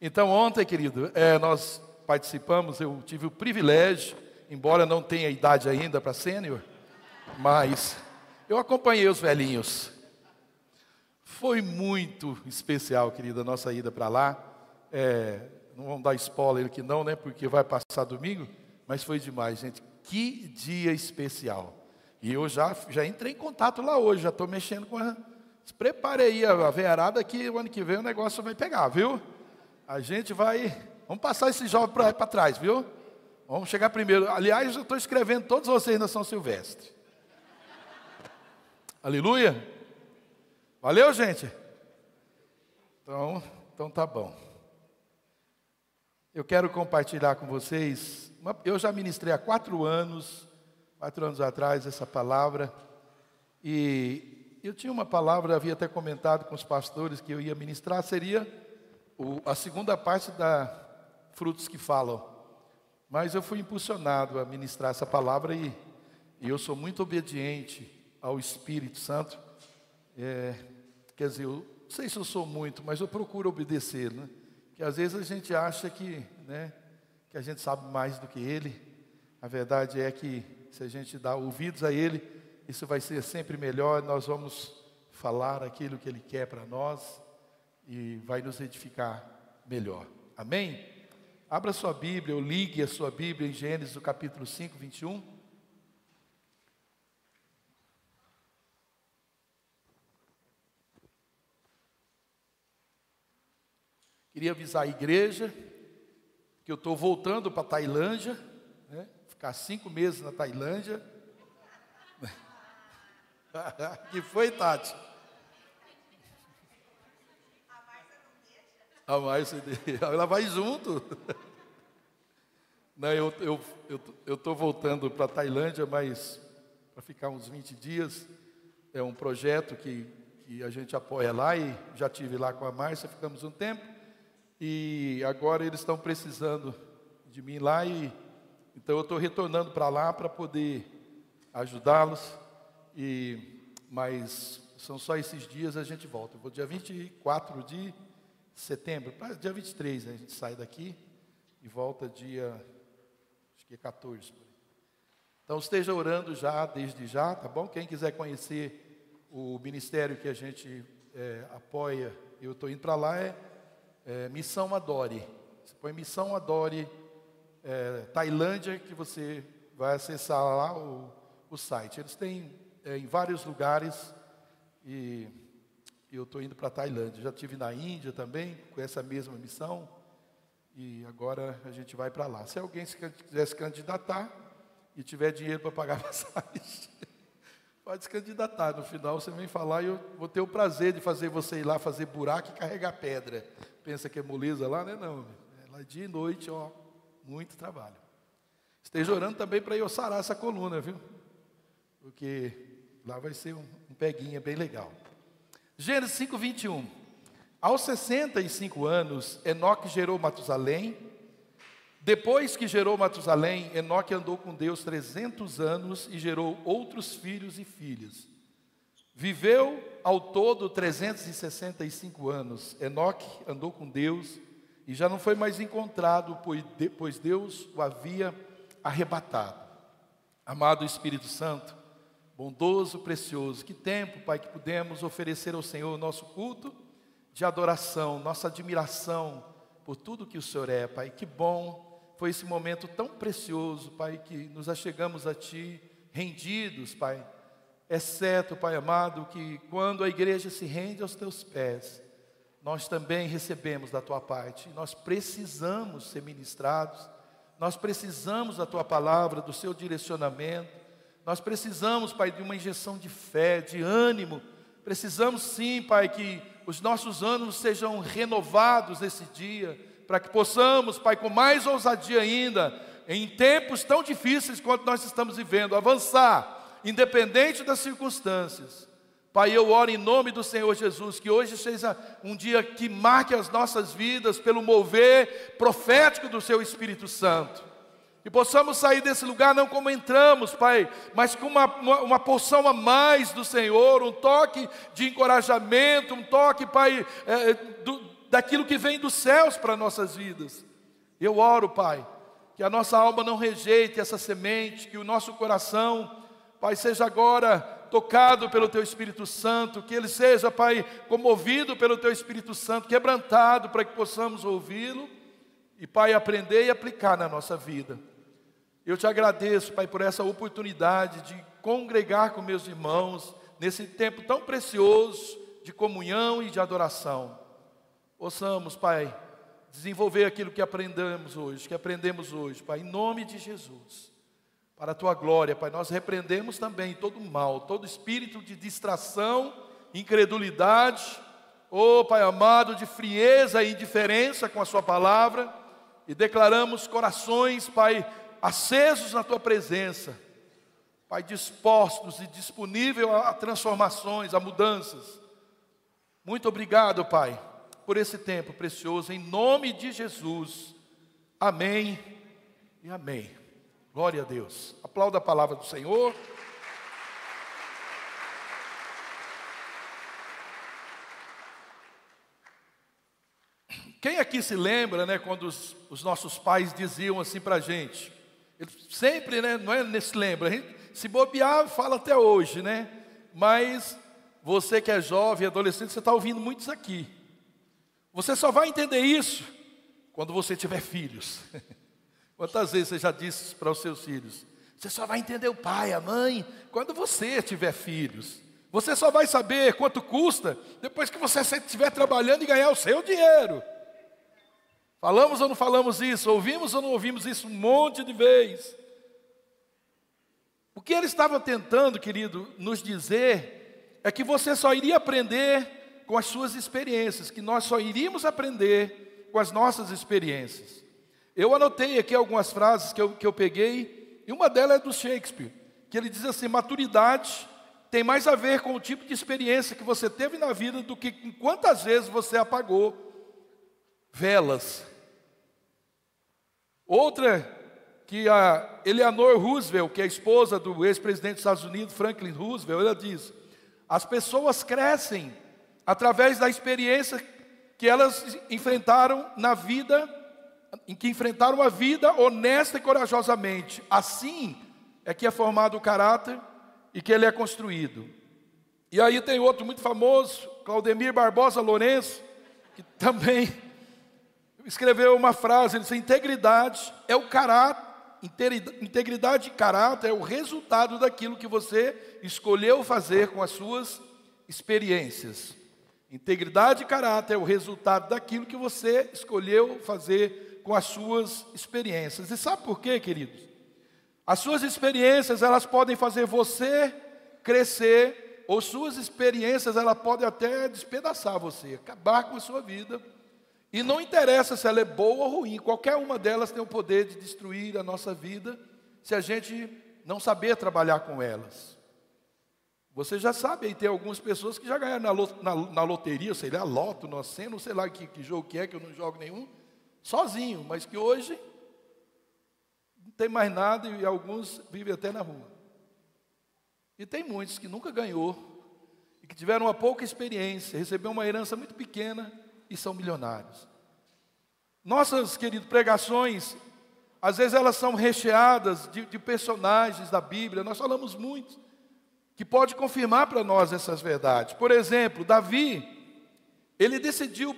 Então, ontem, querido, é, nós participamos, eu tive o privilégio, embora não tenha idade ainda para sênior, mas eu acompanhei os velhinhos. Foi muito especial, querida, a nossa ida para lá. É, não vamos dar spoiler aqui não, né? Porque vai passar domingo, mas foi demais, gente. Que dia especial. E eu já, já entrei em contato lá hoje, já estou mexendo com a. Prepare aí a veiarada que o ano que vem o negócio vai pegar, viu? A gente vai. Vamos passar esse jovem para trás, viu? Vamos chegar primeiro. Aliás, eu estou escrevendo todos vocês na São Silvestre. Aleluia. Valeu, gente? Então, então tá bom. Eu quero compartilhar com vocês. Uma, eu já ministrei há quatro anos, quatro anos atrás, essa palavra. E eu tinha uma palavra, havia até comentado com os pastores que eu ia ministrar, seria o, a segunda parte da Frutos que Falam. Mas eu fui impulsionado a ministrar essa palavra e, e eu sou muito obediente ao Espírito Santo. É, Quer dizer, eu não sei se eu sou muito, mas eu procuro obedecer, né? Que às vezes a gente acha que, né, que a gente sabe mais do que ele. A verdade é que se a gente dá ouvidos a ele, isso vai ser sempre melhor. Nós vamos falar aquilo que ele quer para nós e vai nos edificar melhor. Amém? Abra sua Bíblia ou ligue a sua Bíblia em Gênesis, capítulo 5, 21. Queria avisar a igreja que eu estou voltando para a Tailândia, né? ficar cinco meses na Tailândia. que foi, Tati? A Márcia ela vai junto. Não, eu estou eu, eu voltando para a Tailândia, mas para ficar uns 20 dias. É um projeto que, que a gente apoia lá e já tive lá com a Márcia, ficamos um tempo. E agora eles estão precisando de mim lá e então eu estou retornando para lá para poder ajudá-los. E mas são só esses dias a gente volta. Eu vou dia 24 de setembro, dia 23 né, a gente sai daqui e volta dia acho que é 14. Então esteja orando já desde já, tá bom? Quem quiser conhecer o ministério que a gente é, apoia, eu estou indo para lá é é, Missão Adore. Você põe Missão Adore é, Tailândia que você vai acessar lá o, o site. Eles têm é, em vários lugares e eu estou indo para a Tailândia. Já tive na Índia também com essa mesma missão e agora a gente vai para lá. Se alguém se, quiser se candidatar e tiver dinheiro para pagar passagem, pode se candidatar. No final você vem falar e eu vou ter o prazer de fazer você ir lá fazer buraco e carregar pedra pensa que é moleza lá, né? Não, é lá dia e noite, ó, muito trabalho. Esteja orando também para eu sarar essa coluna, viu? Porque lá vai ser um, um peguinha bem legal. Gênesis 5, 21. Aos 65 anos, Enoque gerou Matusalém. Depois que gerou Matusalém, Enoque andou com Deus 300 anos e gerou outros filhos e filhas. Viveu ao todo 365 anos. Enoque andou com Deus e já não foi mais encontrado, pois Deus o havia arrebatado. Amado Espírito Santo, bondoso, precioso, que tempo, Pai, que pudemos oferecer ao Senhor o nosso culto de adoração, nossa admiração por tudo que o Senhor é, Pai. Que bom foi esse momento tão precioso, Pai, que nos achegamos a Ti, rendidos, Pai é certo, Pai amado, que quando a igreja se rende aos teus pés, nós também recebemos da tua parte. Nós precisamos ser ministrados, nós precisamos da tua palavra, do seu direcionamento. Nós precisamos, Pai, de uma injeção de fé, de ânimo. Precisamos sim, Pai, que os nossos ânimos sejam renovados nesse dia, para que possamos, Pai, com mais ousadia ainda, em tempos tão difíceis quanto nós estamos vivendo, avançar independente das circunstâncias. Pai, eu oro em nome do Senhor Jesus, que hoje seja um dia que marque as nossas vidas pelo mover profético do Seu Espírito Santo. E possamos sair desse lugar não como entramos, Pai, mas com uma, uma, uma, porção a mais do Senhor, um toque de encorajamento, um toque, Pai, é, do, daquilo que vem dos céus para nossas vidas. Eu oro, Pai, que a nossa alma não rejeite essa semente, que o nosso coração, Pai, seja agora tocado pelo Teu Espírito Santo, que ele seja, Pai, comovido pelo Teu Espírito Santo, quebrantado para que possamos ouvi-lo e, Pai, aprender e aplicar na nossa vida. Eu te agradeço, Pai, por essa oportunidade de congregar com meus irmãos nesse tempo tão precioso de comunhão e de adoração. Possamos, Pai, desenvolver aquilo que aprendemos hoje, que aprendemos hoje, Pai, em nome de Jesus. Para a tua glória, Pai, nós repreendemos também todo mal, todo espírito de distração, incredulidade, oh Pai amado, de frieza e indiferença com a Sua palavra, e declaramos corações, Pai, acesos na Tua presença, Pai, dispostos e disponível a transformações, a mudanças. Muito obrigado, Pai, por esse tempo precioso, em nome de Jesus. Amém e amém. Glória a Deus. Aplauda a palavra do Senhor. Quem aqui se lembra, né, quando os, os nossos pais diziam assim para a gente? Eles sempre, né, não é nesse lembra, a gente, se bobear, fala até hoje, né? Mas você que é jovem, adolescente, você está ouvindo muitos aqui. Você só vai entender isso quando você tiver filhos. Quantas vezes você já disse para os seus filhos? Você só vai entender o pai, a mãe, quando você tiver filhos. Você só vai saber quanto custa depois que você estiver trabalhando e ganhar o seu dinheiro. Falamos ou não falamos isso? Ouvimos ou não ouvimos isso um monte de vezes? O que ele estava tentando, querido, nos dizer é que você só iria aprender com as suas experiências, que nós só iríamos aprender com as nossas experiências. Eu anotei aqui algumas frases que eu, que eu peguei, e uma delas é do Shakespeare, que ele diz assim: maturidade tem mais a ver com o tipo de experiência que você teve na vida do que com quantas vezes você apagou velas. Outra que a Eleanor Roosevelt, que é a esposa do ex-presidente dos Estados Unidos, Franklin Roosevelt, ela diz: as pessoas crescem através da experiência que elas enfrentaram na vida, em que enfrentaram a vida honesta e corajosamente. Assim é que é formado o caráter e que ele é construído. E aí tem outro muito famoso, Claudemir Barbosa Lourenço, que também escreveu uma frase, ele disse, integridade é o caráter, integridade de caráter é o resultado daquilo que você escolheu fazer com as suas experiências. Integridade e caráter é o resultado daquilo que você escolheu fazer com as suas experiências. E sabe por quê, queridos? As suas experiências, elas podem fazer você crescer, ou suas experiências, elas podem até despedaçar você, acabar com a sua vida. E não interessa se ela é boa ou ruim, qualquer uma delas tem o poder de destruir a nossa vida, se a gente não saber trabalhar com elas. Você já sabe, aí tem algumas pessoas que já ganharam na, na, na loteria, sei lá, loto, não sei lá que, que jogo que é, que eu não jogo nenhum, sozinho, mas que hoje não tem mais nada e alguns vivem até na rua. E tem muitos que nunca ganhou e que tiveram uma pouca experiência, receberam uma herança muito pequena e são milionários. Nossas, queridos, pregações, às vezes elas são recheadas de, de personagens da Bíblia, nós falamos muito que pode confirmar para nós essas verdades. Por exemplo, Davi, ele decidiu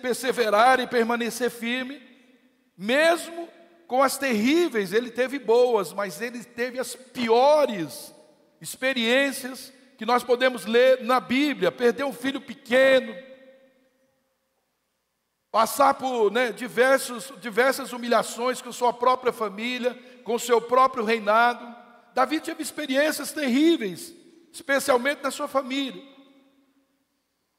perseverar e permanecer firme, mesmo com as terríveis, ele teve boas, mas ele teve as piores experiências que nós podemos ler na Bíblia. Perder um filho pequeno, passar por né, diversos, diversas humilhações com sua própria família, com seu próprio reinado. Davi teve experiências terríveis, especialmente na sua família.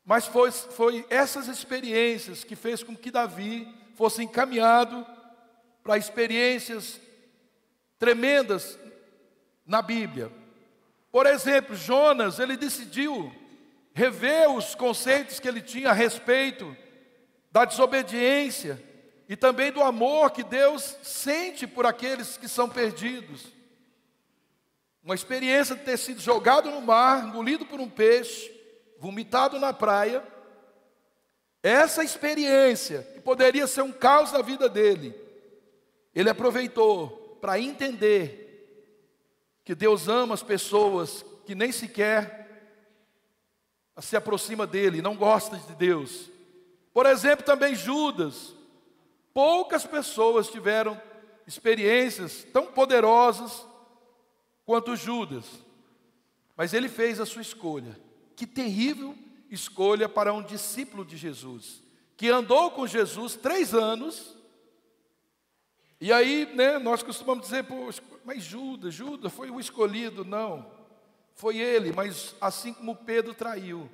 Mas foi, foi essas experiências que fez com que Davi fosse encaminhado para experiências tremendas na Bíblia. Por exemplo, Jonas, ele decidiu rever os conceitos que ele tinha a respeito da desobediência e também do amor que Deus sente por aqueles que são perdidos. Uma experiência de ter sido jogado no mar, engolido por um peixe, vomitado na praia, Essa experiência, que poderia ser um caos na vida dele, ele aproveitou para entender que Deus ama as pessoas que nem sequer se aproxima dele, não gosta de Deus. Por exemplo, também Judas. Poucas pessoas tiveram experiências tão poderosas quanto Judas. Mas ele fez a sua escolha. Que terrível escolha para um discípulo de Jesus, que andou com Jesus três anos. E aí, né, nós costumamos dizer, mas Judas, Judas foi o escolhido. Não, foi ele, mas assim como Pedro traiu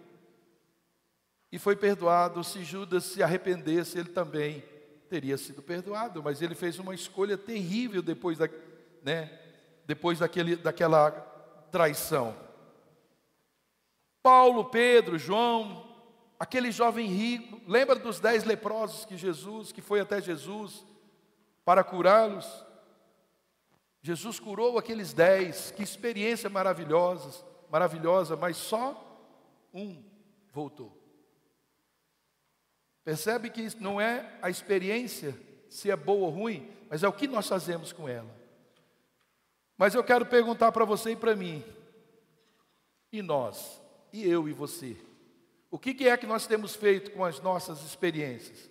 e foi perdoado, se Judas se arrependesse, ele também teria sido perdoado, mas ele fez uma escolha terrível depois, da, né, depois daquele, daquela traição. Paulo, Pedro, João, aquele jovem rico, lembra dos dez leprosos que Jesus, que foi até Jesus para curá-los? Jesus curou aqueles dez, que experiência maravilhosa, maravilhosa, mas só um voltou. Percebe que não é a experiência, se é boa ou ruim, mas é o que nós fazemos com ela. Mas eu quero perguntar para você e para mim, e nós, e eu e você, o que é que nós temos feito com as nossas experiências?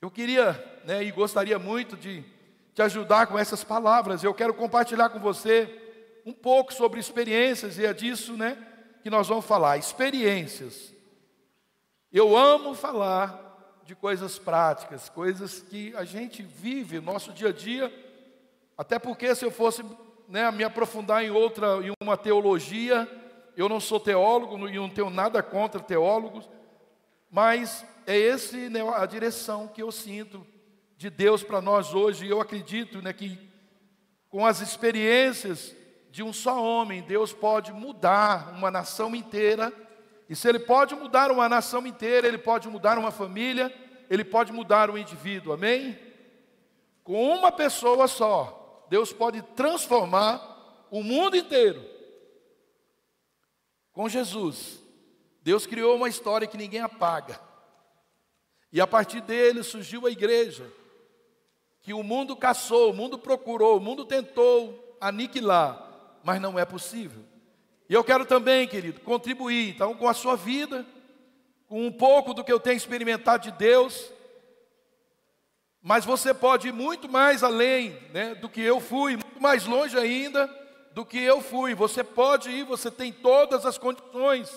Eu queria né, e gostaria muito de te ajudar com essas palavras. Eu quero compartilhar com você um pouco sobre experiências, e é disso né, que nós vamos falar. Experiências. Eu amo falar de coisas práticas, coisas que a gente vive no nosso dia a dia, até porque se eu fosse né, me aprofundar em outra, em uma teologia, eu não sou teólogo e não tenho nada contra teólogos, mas é esse né, a direção que eu sinto de Deus para nós hoje. Eu acredito né, que com as experiências de um só homem, Deus pode mudar uma nação inteira e se ele pode mudar uma nação inteira, ele pode mudar uma família, ele pode mudar um indivíduo, amém? Com uma pessoa só, Deus pode transformar o mundo inteiro. Com Jesus, Deus criou uma história que ninguém apaga. E a partir dele surgiu a igreja, que o mundo caçou, o mundo procurou, o mundo tentou aniquilar, mas não é possível. E eu quero também, querido, contribuir então com a sua vida, com um pouco do que eu tenho experimentado de Deus. Mas você pode ir muito mais além né, do que eu fui, muito mais longe ainda do que eu fui. Você pode ir, você tem todas as condições.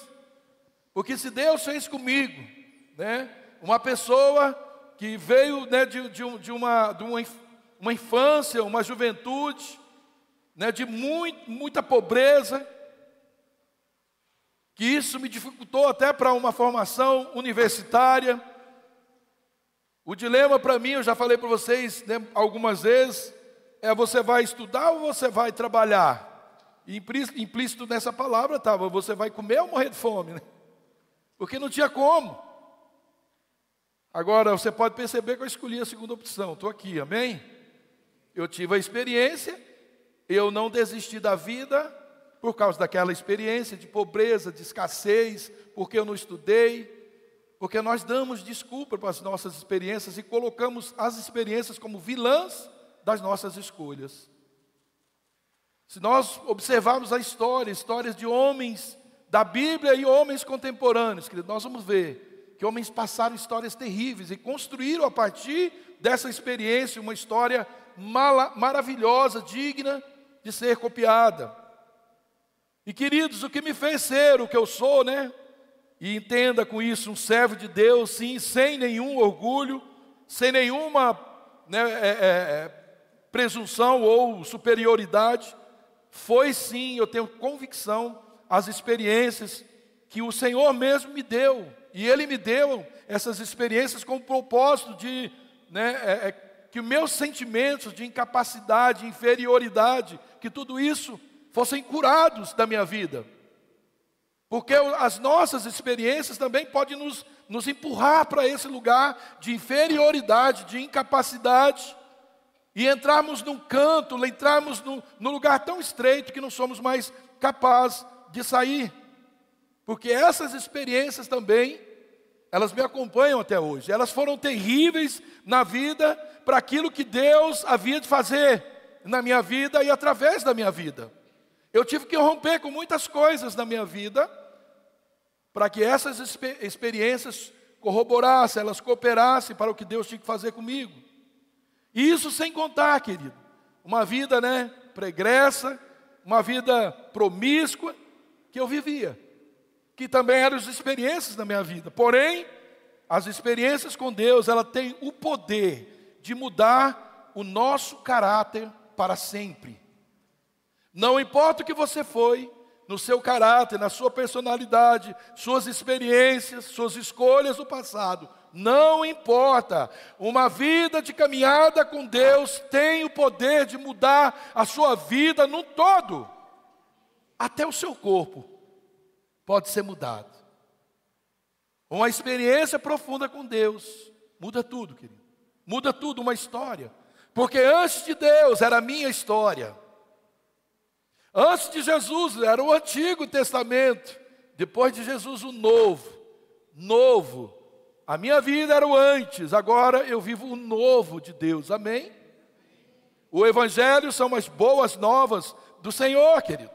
Porque se Deus fez comigo, né, uma pessoa que veio né, de, de, de, uma, de uma, uma infância, uma juventude, né, de muito, muita pobreza, que isso me dificultou até para uma formação universitária. O dilema para mim, eu já falei para vocês né, algumas vezes, é você vai estudar ou você vai trabalhar? Implícito nessa palavra estava, você vai comer ou morrer de fome, né? Porque não tinha como. Agora, você pode perceber que eu escolhi a segunda opção, estou aqui, amém? Eu tive a experiência, eu não desisti da vida, por causa daquela experiência de pobreza, de escassez, porque eu não estudei, porque nós damos desculpa para as nossas experiências e colocamos as experiências como vilãs das nossas escolhas. Se nós observarmos a história, histórias de homens da Bíblia e homens contemporâneos, querido, nós vamos ver que homens passaram histórias terríveis e construíram a partir dessa experiência uma história maravilhosa, digna de ser copiada. E queridos, o que me fez ser o que eu sou, né? E entenda com isso, um servo de Deus, sim, sem nenhum orgulho, sem nenhuma né, é, é, é, presunção ou superioridade, foi sim, eu tenho convicção, as experiências que o Senhor mesmo me deu. E Ele me deu essas experiências com o propósito de né, é, é que meus sentimentos de incapacidade, inferioridade, que tudo isso fossem curados da minha vida. Porque as nossas experiências também podem nos, nos empurrar para esse lugar de inferioridade, de incapacidade, e entrarmos num canto, entrarmos num, num lugar tão estreito que não somos mais capazes de sair. Porque essas experiências também elas me acompanham até hoje. Elas foram terríveis na vida para aquilo que Deus havia de fazer na minha vida e através da minha vida. Eu tive que romper com muitas coisas na minha vida para que essas experiências corroborassem, elas cooperassem para o que Deus tinha que fazer comigo. E isso sem contar, querido, uma vida, né, pregressa, uma vida promíscua que eu vivia, que também eram as experiências da minha vida. Porém, as experiências com Deus, ela tem o poder de mudar o nosso caráter para sempre. Não importa o que você foi, no seu caráter, na sua personalidade, suas experiências, suas escolhas do passado. Não importa. Uma vida de caminhada com Deus tem o poder de mudar a sua vida no todo. Até o seu corpo pode ser mudado. Uma experiência profunda com Deus muda tudo, querido. Muda tudo, uma história. Porque antes de Deus era a minha história. Antes de Jesus era o Antigo Testamento, depois de Jesus o Novo. Novo. A minha vida era o antes, agora eu vivo o novo de Deus. Amém? O Evangelho são as boas novas do Senhor, querido.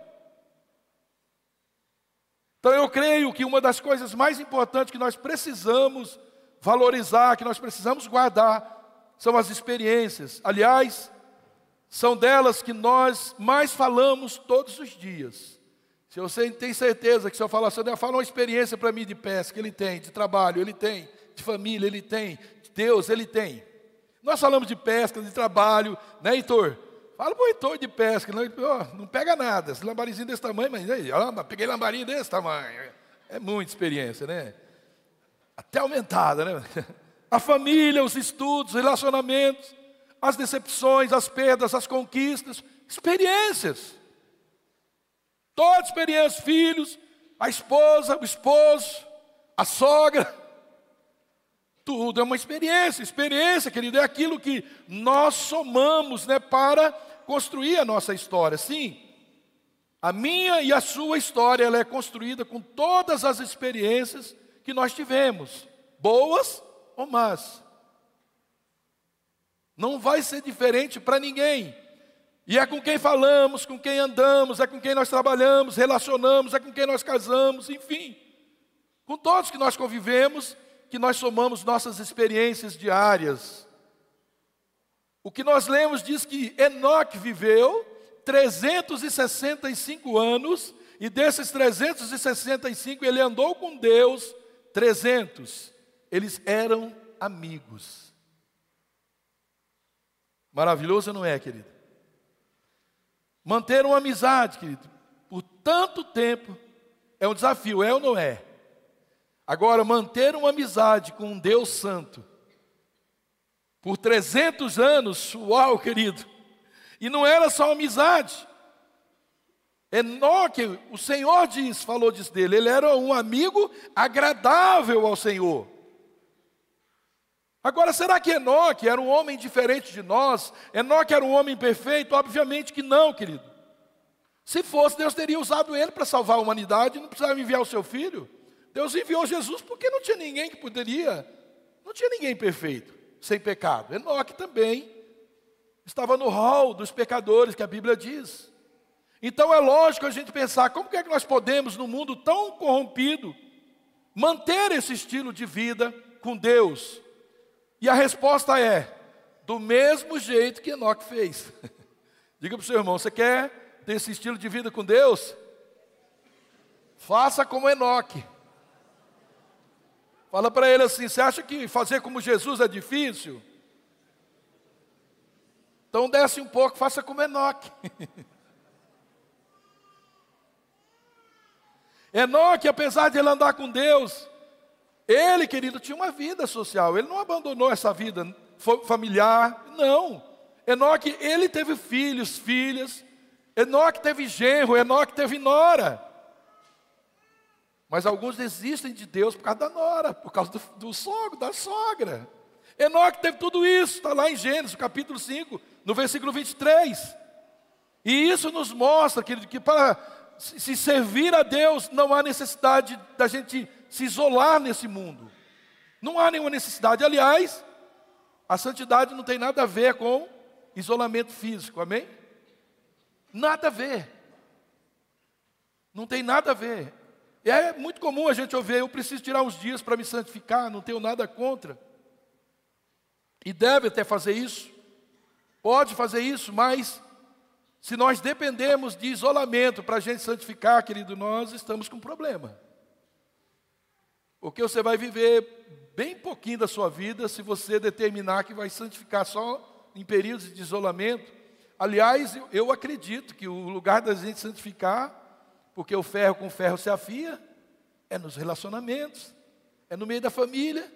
Então eu creio que uma das coisas mais importantes que nós precisamos valorizar, que nós precisamos guardar, são as experiências. Aliás, são delas que nós mais falamos todos os dias. Se você tem certeza que se eu falar assim, fala uma experiência para mim de pesca, ele tem, de trabalho, ele tem, de família, ele tem, de Deus, ele tem. Nós falamos de pesca, de trabalho, né, Heitor? Fala para o Heitor de pesca, não, não pega nada, esse lambarizinho desse tamanho, mas aí, peguei lambarinho desse tamanho. É muita experiência, né? Até aumentada, né? A família, os estudos, relacionamentos as decepções, as perdas, as conquistas, experiências. Toda experiência, filhos, a esposa, o esposo, a sogra. Tudo é uma experiência. Experiência, querido, é aquilo que nós somamos né, para construir a nossa história. Sim, a minha e a sua história ela é construída com todas as experiências que nós tivemos, boas ou más. Não vai ser diferente para ninguém. E é com quem falamos, com quem andamos, é com quem nós trabalhamos, relacionamos, é com quem nós casamos, enfim. Com todos que nós convivemos, que nós somamos nossas experiências diárias. O que nós lemos diz que Enoque viveu 365 anos, e desses 365 ele andou com Deus 300. Eles eram amigos. Maravilhoso não é, querido? Manter uma amizade, querido, por tanto tempo é um desafio, é ou não é? Agora, manter uma amizade com um Deus Santo por 300 anos, uau, querido. E não era só amizade. Enoque, o Senhor diz, falou disso dele, ele era um amigo agradável ao Senhor. Agora, será que Enoque era um homem diferente de nós? Enoque era um homem perfeito? Obviamente que não, querido. Se fosse, Deus teria usado ele para salvar a humanidade, não precisava enviar o seu filho. Deus enviou Jesus porque não tinha ninguém que poderia, não tinha ninguém perfeito, sem pecado. Enoque também estava no hall dos pecadores que a Bíblia diz. Então é lógico a gente pensar, como é que nós podemos, num mundo tão corrompido, manter esse estilo de vida com Deus? E a resposta é: do mesmo jeito que Enoque fez. Diga para o seu irmão: você quer ter esse estilo de vida com Deus? Faça como Enoque. Fala para ele assim: você acha que fazer como Jesus é difícil? Então desce um pouco, faça como Enoque. Enoque, apesar de ele andar com Deus, ele, querido, tinha uma vida social, ele não abandonou essa vida familiar, não. Enoque, ele teve filhos, filhas, Enoque teve genro, Enoque teve nora. Mas alguns desistem de Deus por causa da nora, por causa do, do sogro, da sogra. Enoque teve tudo isso, está lá em Gênesis, capítulo 5, no versículo 23. E isso nos mostra, querido, que para se servir a Deus não há necessidade da gente se isolar nesse mundo. Não há nenhuma necessidade. Aliás, a santidade não tem nada a ver com isolamento físico, amém? Nada a ver. Não tem nada a ver. É muito comum a gente ouvir, eu preciso tirar uns dias para me santificar, não tenho nada contra. E deve até fazer isso. Pode fazer isso, mas se nós dependemos de isolamento para a gente santificar, querido, nós estamos com um problema. Porque você vai viver bem pouquinho da sua vida se você determinar que vai santificar só em períodos de isolamento. Aliás, eu, eu acredito que o lugar da gente santificar, porque o ferro com ferro se afia, é nos relacionamentos, é no meio da família.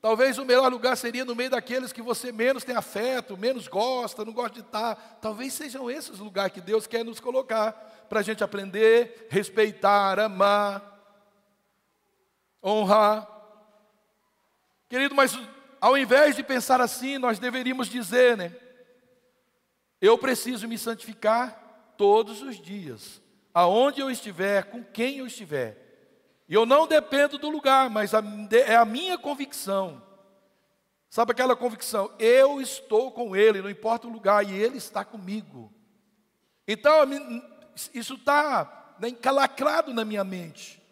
Talvez o melhor lugar seria no meio daqueles que você menos tem afeto, menos gosta, não gosta de estar. Talvez sejam esses lugares que Deus quer nos colocar para a gente aprender, respeitar, amar, honrar. Querido, mas ao invés de pensar assim, nós deveríamos dizer, né? Eu preciso me santificar todos os dias, aonde eu estiver, com quem eu estiver. E eu não dependo do lugar, mas a, é a minha convicção. Sabe aquela convicção? Eu estou com Ele, não importa o lugar, e Ele está comigo. Então, isso está encalacrado na minha mente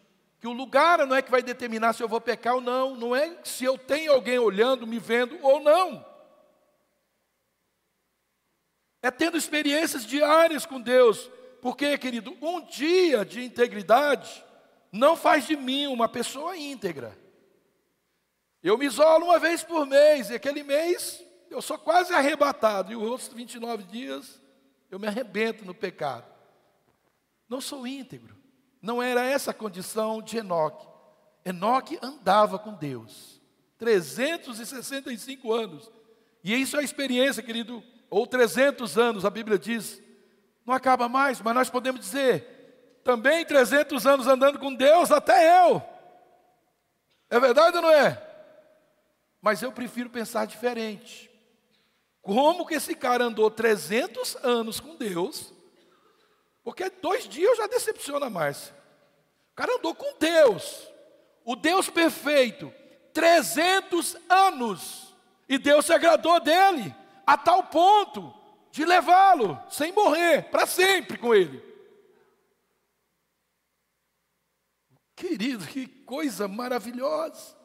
que o lugar não é que vai determinar se eu vou pecar ou não, não é se eu tenho alguém olhando, me vendo ou não. É tendo experiências diárias com Deus, porque, querido, um dia de integridade não faz de mim uma pessoa íntegra. Eu me isolo uma vez por mês, e aquele mês eu sou quase arrebatado, e os outros 29 dias eu me arrebento no pecado. Não sou íntegro. Não era essa a condição de Enoque. Enoque andava com Deus. 365 anos. E isso é a experiência, querido, ou 300 anos, a Bíblia diz. Não acaba mais, mas nós podemos dizer, também 300 anos andando com Deus, até eu. É verdade ou não é? Mas eu prefiro pensar diferente. Como que esse cara andou 300 anos com Deus porque dois dias já decepciona mais. O cara andou com Deus, o Deus perfeito, 300 anos, e Deus se agradou dele, a tal ponto de levá-lo, sem morrer, para sempre com ele. Querido, que coisa maravilhosa.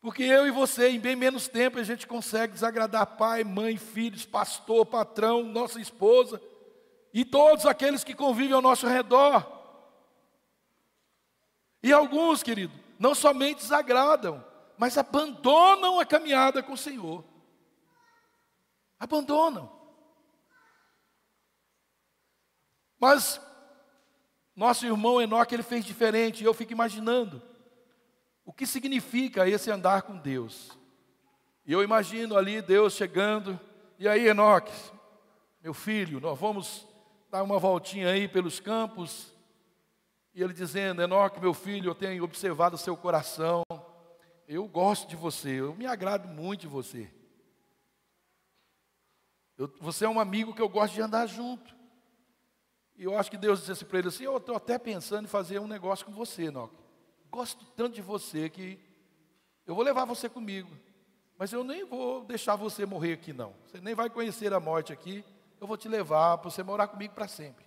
Porque eu e você, em bem menos tempo, a gente consegue desagradar pai, mãe, filhos, pastor, patrão, nossa esposa e todos aqueles que convivem ao nosso redor. E alguns, querido, não somente desagradam, mas abandonam a caminhada com o Senhor. Abandonam. Mas nosso irmão Enoque ele fez diferente, e eu fico imaginando o que significa esse andar com Deus. E eu imagino ali Deus chegando, e aí Enoque, meu filho, nós vamos dar uma voltinha aí pelos campos, e ele dizendo: Enoque, meu filho, eu tenho observado o seu coração, eu gosto de você, eu me agrado muito de você. Eu, você é um amigo que eu gosto de andar junto. E eu acho que Deus disse assim para ele assim: Eu estou até pensando em fazer um negócio com você, Enoque. Gosto tanto de você que eu vou levar você comigo. Mas eu nem vou deixar você morrer aqui, não. Você nem vai conhecer a morte aqui eu vou te levar para você morar comigo para sempre.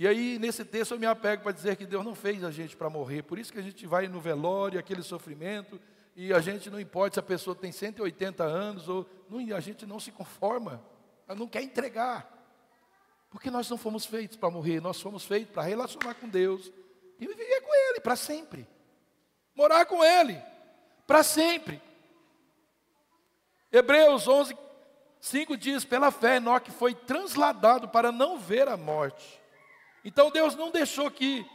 E aí, nesse texto, eu me apego para dizer que Deus não fez a gente para morrer, por isso que a gente vai no velório, aquele sofrimento, e a gente não importa se a pessoa tem 180 anos, ou não, a gente não se conforma, ela não quer entregar, porque nós não fomos feitos para morrer, nós fomos feitos para relacionar com Deus e viver com Ele para sempre, morar com Ele para sempre. Hebreus 11, 5 diz: pela fé, Enoque foi transladado para não ver a morte. Então Deus não deixou que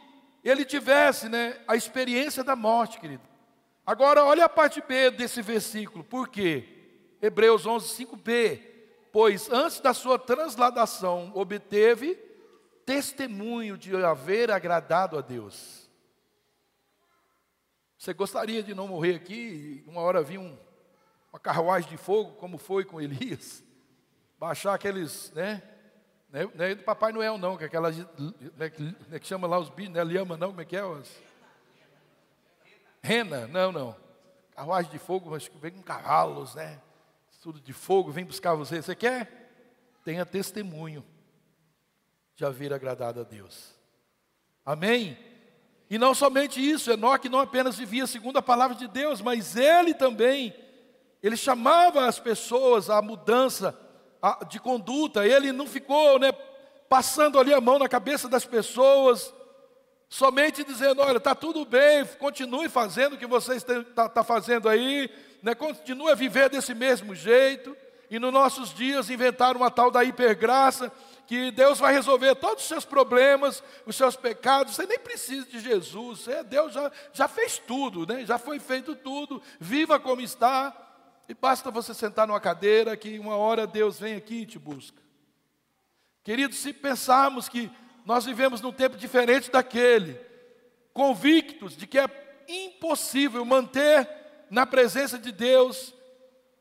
ele tivesse né, a experiência da morte, querido. Agora, olha a parte B desse versículo, por quê? Hebreus 11, 5b. Pois antes da sua transladação, obteve testemunho de haver agradado a Deus. Você gostaria de não morrer aqui uma hora vir um uma carruagem de fogo, como foi com Elias, baixar aqueles, né? Não é do Papai Noel, não, que é aquela, né, que, né, que chama lá os bichos, né? Lhama, não, como é que é? Os, rena, não, não. Carruagem de fogo, mas vem com cavalos, né? Tudo de fogo, vem buscar você. Você quer? Tenha testemunho de haver agradado a Deus. Amém? E não somente isso, Enoque não apenas vivia segundo a palavra de Deus, mas ele também, ele chamava as pessoas à mudança de conduta, ele não ficou né, passando ali a mão na cabeça das pessoas, somente dizendo: olha, está tudo bem, continue fazendo o que você está tá fazendo aí, né, continue a viver desse mesmo jeito, e nos nossos dias inventaram uma tal da hipergraça, que Deus vai resolver todos os seus problemas, os seus pecados, você nem precisa de Jesus, você, Deus já, já fez tudo, né? já foi feito tudo, viva como está, e basta você sentar numa cadeira que uma hora Deus vem aqui e te busca. Queridos, se pensarmos que nós vivemos num tempo diferente daquele, convictos de que é impossível manter na presença de Deus,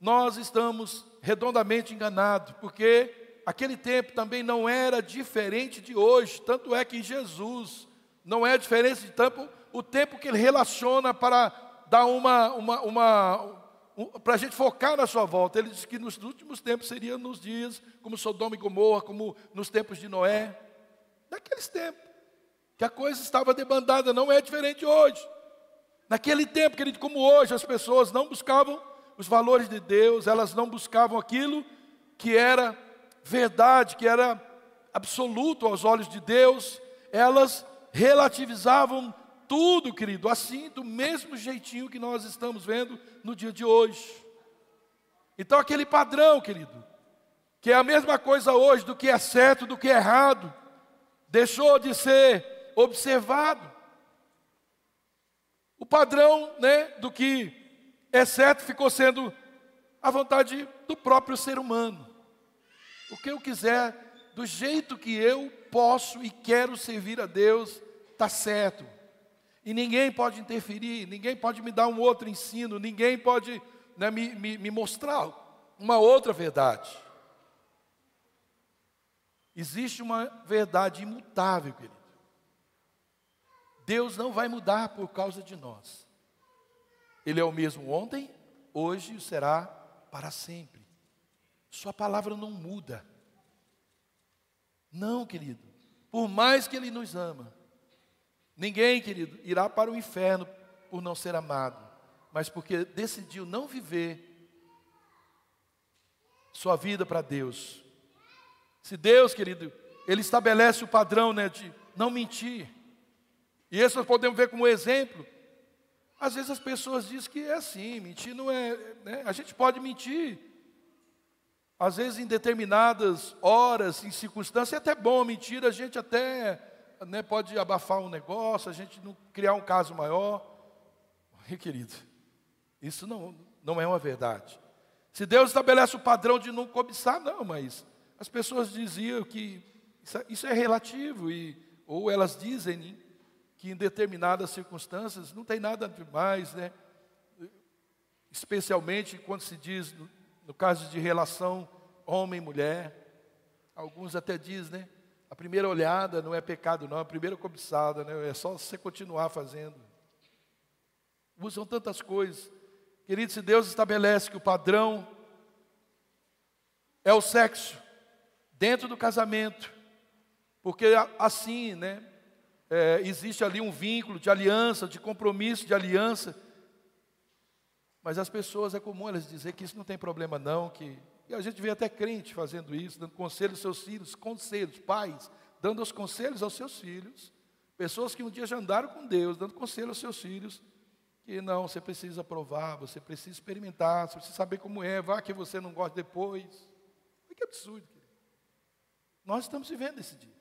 nós estamos redondamente enganados, porque aquele tempo também não era diferente de hoje, tanto é que Jesus não é diferente de tempo, o tempo que ele relaciona para dar uma, uma, uma um, para a gente focar na sua volta. Ele diz que nos últimos tempos seria nos dias como Sodoma e Gomorra, como nos tempos de Noé, naqueles tempos, que a coisa estava debandada, não é diferente hoje. Naquele tempo, querido, como hoje, as pessoas não buscavam os valores de Deus, elas não buscavam aquilo que era verdade, que era absoluto aos olhos de Deus, elas relativizavam tudo, querido, assim, do mesmo jeitinho que nós estamos vendo no dia de hoje. Então, aquele padrão, querido, que é a mesma coisa hoje do que é certo, do que é errado, deixou de ser observado. O padrão, né, do que é certo ficou sendo a vontade do próprio ser humano o que eu quiser, do jeito que eu posso e quero servir a Deus, está certo. E ninguém pode interferir, ninguém pode me dar um outro ensino, ninguém pode né, me, me, me mostrar uma outra verdade. Existe uma verdade imutável, querido. Deus não vai mudar por causa de nós. Ele é o mesmo ontem, hoje e será para sempre. Sua palavra não muda. Não, querido. Por mais que Ele nos ama, ninguém, querido, irá para o inferno por não ser amado, mas porque decidiu não viver sua vida para Deus. Se Deus, querido, Ele estabelece o padrão né, de não mentir, e esse nós podemos ver como exemplo. Às vezes as pessoas dizem que é assim, mentir não é. Né? A gente pode mentir, às vezes, em determinadas horas, em circunstâncias, é até bom mentir, a gente até né, pode abafar um negócio, a gente não criar um caso maior. E, querido, isso não, não é uma verdade. Se Deus estabelece o padrão de não cobiçar, não, mas as pessoas diziam que isso é relativo, e, ou elas dizem que em determinadas circunstâncias não tem nada demais, né? especialmente quando se diz no caso de relação homem e mulher. Alguns até dizem, né? A primeira olhada não é pecado, não, a primeira cobiçada, né? É só você continuar fazendo. Usam tantas coisas. Querido, se Deus estabelece que o padrão é o sexo dentro do casamento, porque assim, né? É, existe ali um vínculo de aliança, de compromisso de aliança mas as pessoas, é comum elas dizer que isso não tem problema não, que e a gente vê até crente fazendo isso, dando conselhos aos seus filhos, conselhos, pais, dando os conselhos aos seus filhos, pessoas que um dia já andaram com Deus, dando conselho aos seus filhos, que não, você precisa provar, você precisa experimentar, você precisa saber como é, vá que você não gosta depois. Que absurdo, querido. Nós estamos vivendo esse dia.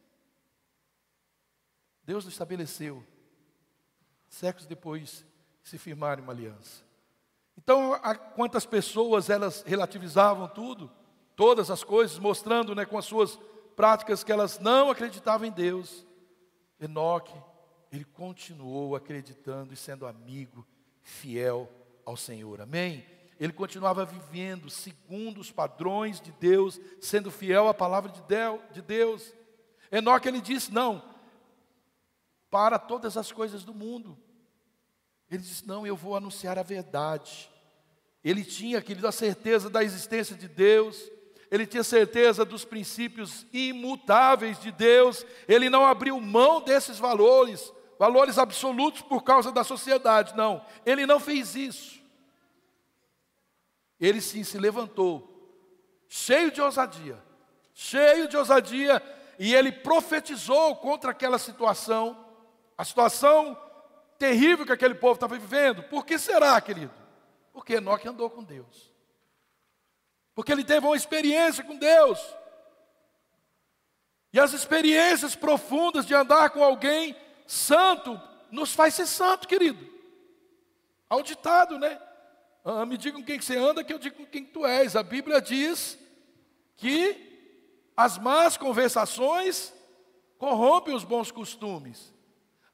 Deus estabeleceu, séculos depois, se firmarem uma aliança. Então, quantas pessoas elas relativizavam tudo, todas as coisas, mostrando né, com as suas práticas que elas não acreditavam em Deus. Enoque, ele continuou acreditando e sendo amigo, fiel ao Senhor. Amém? Ele continuava vivendo segundo os padrões de Deus, sendo fiel à palavra de Deus. Enoque ele disse: Não, para todas as coisas do mundo. Ele disse: Não, eu vou anunciar a verdade. Ele tinha, querido, a certeza da existência de Deus, ele tinha certeza dos princípios imutáveis de Deus, ele não abriu mão desses valores, valores absolutos por causa da sociedade, não, ele não fez isso. Ele sim se levantou, cheio de ousadia, cheio de ousadia, e ele profetizou contra aquela situação, a situação terrível que aquele povo estava vivendo. Por que será, querido? Porque Enoque andou com Deus. Porque ele teve uma experiência com Deus. E as experiências profundas de andar com alguém santo nos faz ser santo, querido. Há um ditado, né? Ah, me diga com quem que você anda, que eu digo com quem tu és. A Bíblia diz que as más conversações corrompem os bons costumes.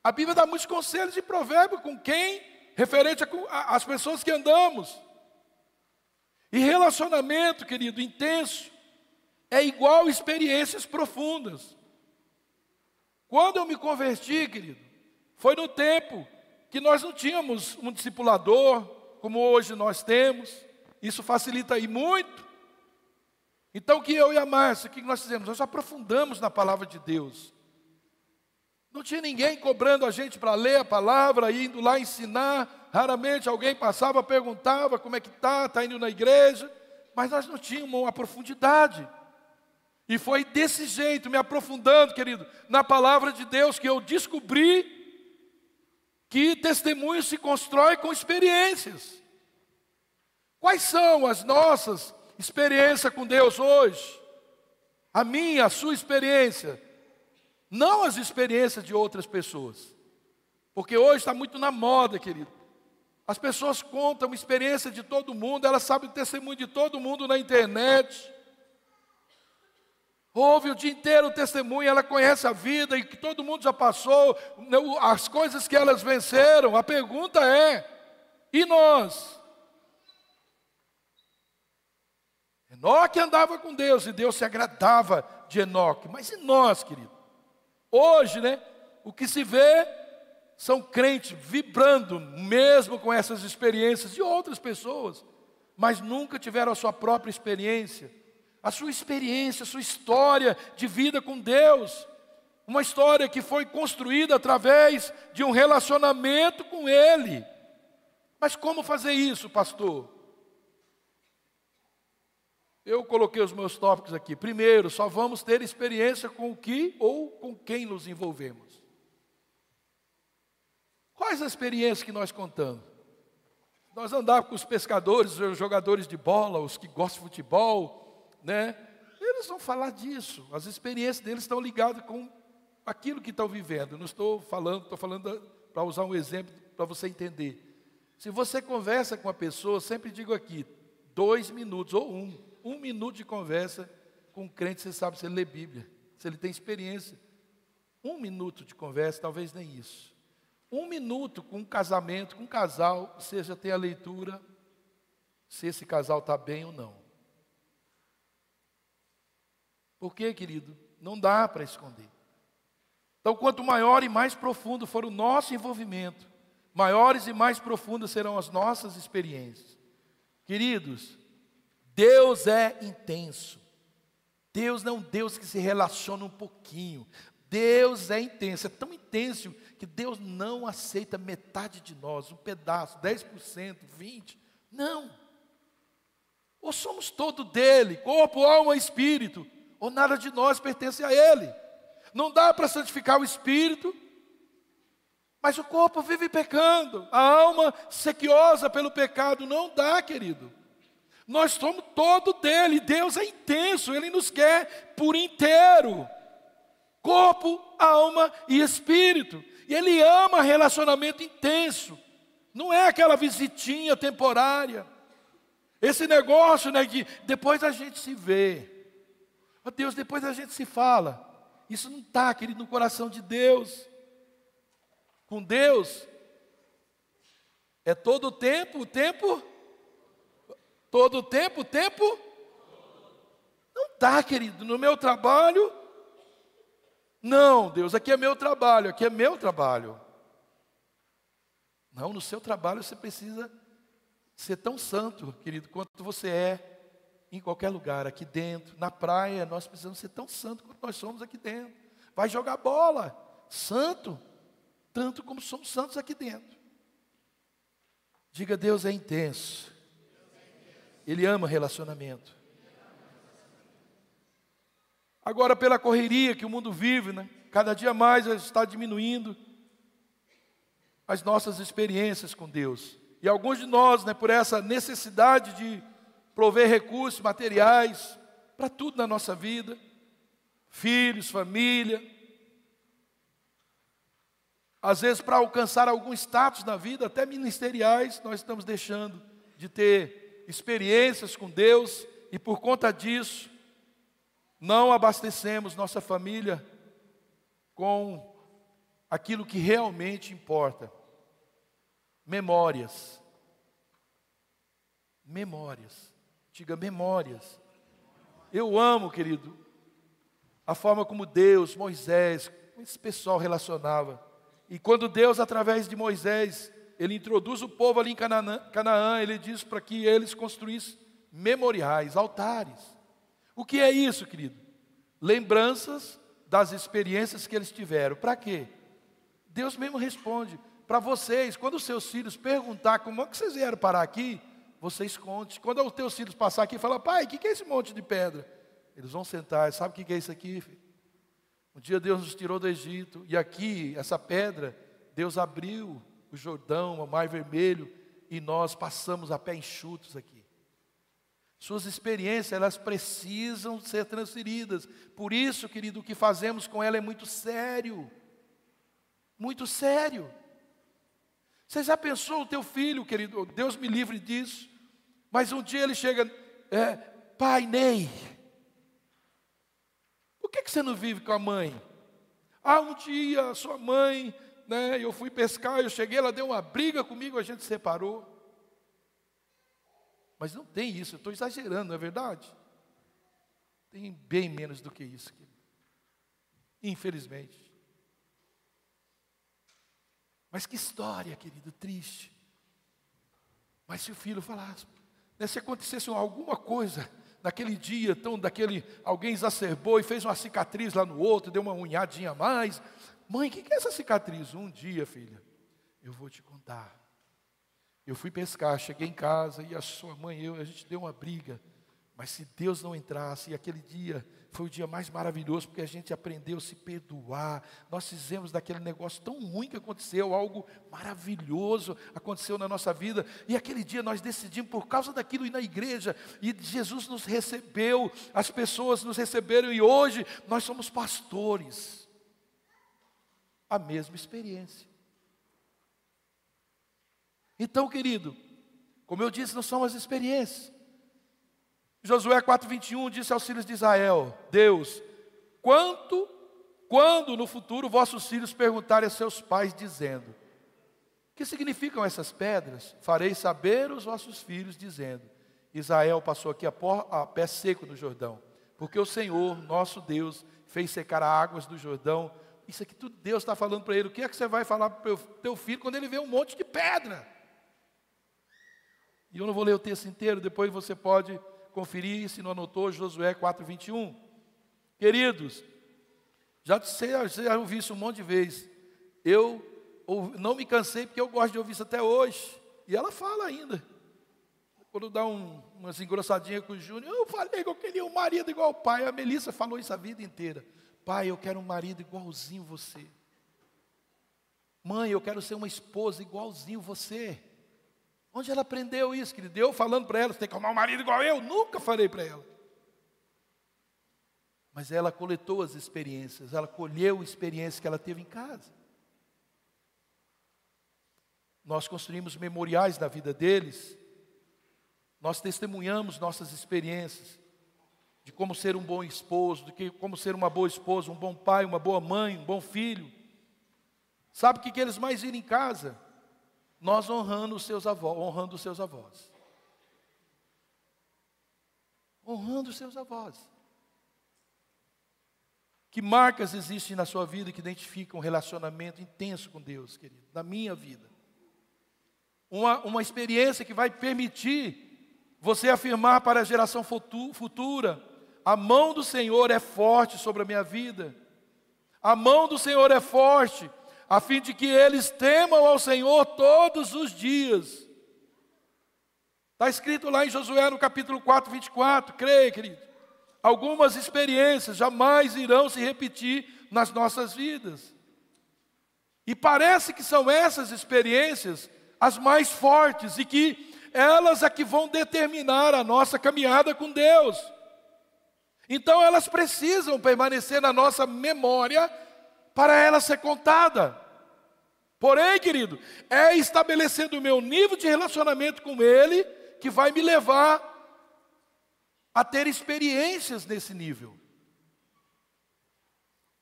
A Bíblia dá muitos conselhos de provérbio com quem, referente às pessoas que andamos. E relacionamento, querido, intenso, é igual experiências profundas. Quando eu me converti, querido, foi no tempo que nós não tínhamos um discipulador, como hoje nós temos. Isso facilita aí muito. Então, que eu e a Márcia, o que nós fizemos? Nós aprofundamos na palavra de Deus. Não tinha ninguém cobrando a gente para ler a palavra, indo lá ensinar. Raramente alguém passava, perguntava como é que está, está indo na igreja. Mas nós não tínhamos uma profundidade. E foi desse jeito, me aprofundando, querido, na palavra de Deus, que eu descobri que testemunho se constrói com experiências. Quais são as nossas experiências com Deus hoje? A minha, a sua experiência não as experiências de outras pessoas. Porque hoje está muito na moda, querido. As pessoas contam experiência de todo mundo, elas sabem o testemunho de todo mundo na internet. Ouve o dia inteiro o testemunho, ela conhece a vida e que todo mundo já passou, as coisas que elas venceram. A pergunta é: e nós? Enoque andava com Deus e Deus se agradava de Enoque, mas e nós, querido? Hoje, né, o que se vê são crentes vibrando, mesmo com essas experiências de outras pessoas, mas nunca tiveram a sua própria experiência, a sua experiência, a sua história de vida com Deus. Uma história que foi construída através de um relacionamento com Ele. Mas como fazer isso, pastor? Eu coloquei os meus tópicos aqui. Primeiro, só vamos ter experiência com o que ou com quem nos envolvemos. Quais as experiências que nós contamos? Nós andávamos com os pescadores, os jogadores de bola, os que gostam de futebol, né? Eles vão falar disso. As experiências deles estão ligadas com aquilo que estão vivendo. Não estou falando, estou falando para usar um exemplo para você entender. Se você conversa com a pessoa, sempre digo aqui, dois minutos ou um um minuto de conversa com um crente, você sabe se ele lê Bíblia, se ele tem experiência. Um minuto de conversa, talvez nem isso. Um minuto com um casamento, com um casal, você já tem a leitura se esse casal está bem ou não. Por quê, querido? Não dá para esconder. Então, quanto maior e mais profundo for o nosso envolvimento, maiores e mais profundas serão as nossas experiências. Queridos, Deus é intenso. Deus não é um Deus que se relaciona um pouquinho. Deus é intenso, é tão intenso que Deus não aceita metade de nós, um pedaço, 10%, 20%. Não. Ou somos todo dele, corpo, alma, espírito, ou nada de nós pertence a ele. Não dá para santificar o espírito, mas o corpo vive pecando, a alma sequiosa pelo pecado, não dá, querido. Nós somos todo dele. Deus é intenso, ele nos quer por inteiro corpo, alma e espírito. E ele ama relacionamento intenso. Não é aquela visitinha temporária. Esse negócio, né, de depois a gente se vê. Oh, Deus, depois a gente se fala. Isso não está, querido, no coração de Deus. Com Deus, é todo o tempo, o tempo Todo o tempo, tempo? Não dá, querido. No meu trabalho, não, Deus, aqui é meu trabalho, aqui é meu trabalho. Não, no seu trabalho você precisa ser tão santo, querido, quanto você é em qualquer lugar, aqui dentro, na praia, nós precisamos ser tão santo quanto nós somos aqui dentro. Vai jogar bola, santo, tanto como somos santos aqui dentro. Diga, Deus é intenso. Ele ama relacionamento. Agora, pela correria que o mundo vive, né? cada dia mais está diminuindo as nossas experiências com Deus. E alguns de nós, né, por essa necessidade de prover recursos materiais para tudo na nossa vida, filhos, família, às vezes para alcançar algum status na vida, até ministeriais, nós estamos deixando de ter experiências com Deus e por conta disso não abastecemos nossa família com aquilo que realmente importa memórias. Memórias. Diga memórias. Eu amo, querido, a forma como Deus, Moisés, esse pessoal relacionava. E quando Deus, através de Moisés, ele introduz o povo ali em Canaã, Canaã ele diz para que eles construíssem memoriais, altares. O que é isso, querido? Lembranças das experiências que eles tiveram. Para quê? Deus mesmo responde para vocês, quando os seus filhos perguntar como é que vocês vieram parar aqui, vocês contem. Quando os teus filhos passar aqui e falar, pai, o que, que é esse monte de pedra? Eles vão sentar, sabe o que, que é isso aqui? Filho? Um dia Deus nos tirou do Egito, e aqui, essa pedra, Deus abriu o Jordão, o Mar Vermelho, e nós passamos a pé enxutos aqui. Suas experiências, elas precisam ser transferidas. Por isso, querido, o que fazemos com ela é muito sério. Muito sério. Você já pensou o teu filho, querido? Deus me livre disso. Mas um dia ele chega, é, pai Ney, por que, que você não vive com a mãe? Ah, um dia sua mãe, né, eu fui pescar, eu cheguei, ela deu uma briga comigo, a gente separou. Mas não tem isso, eu estou exagerando, não é verdade? Tem bem menos do que isso, querido. infelizmente. Mas que história, querido, triste. Mas se o filho falasse, né, se acontecesse alguma coisa naquele dia, então daquele alguém exacerbou e fez uma cicatriz lá no outro, deu uma unhadinha a mais. Mãe, o que, que é essa cicatriz? Um dia, filha, eu vou te contar. Eu fui pescar, cheguei em casa e a sua mãe e eu, a gente deu uma briga. Mas se Deus não entrasse, e aquele dia foi o dia mais maravilhoso, porque a gente aprendeu a se perdoar. Nós fizemos daquele negócio tão ruim que aconteceu, algo maravilhoso aconteceu na nossa vida. E aquele dia nós decidimos, por causa daquilo, ir na igreja. E Jesus nos recebeu, as pessoas nos receberam, e hoje nós somos pastores. A mesma experiência. Então, querido, como eu disse, não são as experiências Josué 4:21 disse aos filhos de Israel: Deus, quanto quando no futuro vossos filhos perguntarem a seus pais dizendo: Que significam essas pedras? Farei saber os vossos filhos dizendo: Israel passou aqui a, a pé seco no Jordão, porque o Senhor, nosso Deus, fez secar as águas do Jordão. Isso aqui tudo Deus está falando para ele. O que é que você vai falar para o teu filho quando ele vê um monte de pedra? E eu não vou ler o texto inteiro, depois você pode conferir, se não anotou, Josué 4,21. Queridos, já, sei, já ouvi isso um monte de vezes. Eu não me cansei porque eu gosto de ouvir isso até hoje. E ela fala ainda. Quando dá um, umas engrossadinhas com o Júnior, eu falei que eu queria um marido igual o pai. A Melissa falou isso a vida inteira. Pai, eu quero um marido igualzinho você. Mãe, eu quero ser uma esposa igualzinho você. Onde ela aprendeu isso, querido? Eu falando para ela, você tem que arrumar um marido igual eu? Nunca falei para ela. Mas ela coletou as experiências, ela colheu a experiência que ela teve em casa. Nós construímos memoriais da vida deles, nós testemunhamos nossas experiências de como ser um bom esposo, de que, como ser uma boa esposa, um bom pai, uma boa mãe, um bom filho. Sabe o que, que eles mais viram em casa? nós honrando os seus avós, honrando os seus avós. Honrando os seus avós. Que marcas existem na sua vida que identificam um relacionamento intenso com Deus, querido? Na minha vida. uma, uma experiência que vai permitir você afirmar para a geração futura: a mão do Senhor é forte sobre a minha vida, a mão do Senhor é forte, a fim de que eles temam ao Senhor todos os dias. Está escrito lá em Josué no capítulo 4, 24, creia, querido. Algumas experiências jamais irão se repetir nas nossas vidas. E parece que são essas experiências as mais fortes e que elas é que vão determinar a nossa caminhada com Deus. Então elas precisam permanecer na nossa memória para ela ser contada. Porém, querido, é estabelecendo o meu nível de relacionamento com Ele que vai me levar a ter experiências nesse nível.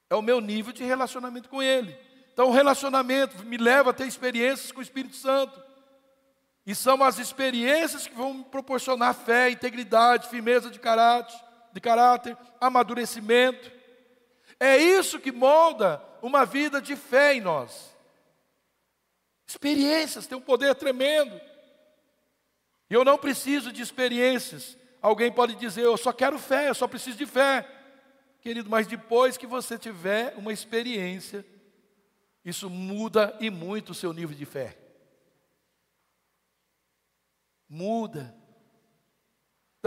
É o meu nível de relacionamento com Ele. Então, o relacionamento me leva a ter experiências com o Espírito Santo. E são as experiências que vão me proporcionar fé, integridade, firmeza de caráter, de caráter, amadurecimento. É isso que molda uma vida de fé em nós. Experiências têm um poder tremendo. E eu não preciso de experiências. Alguém pode dizer, eu só quero fé, eu só preciso de fé. Querido, mas depois que você tiver uma experiência, isso muda e muito o seu nível de fé. Muda.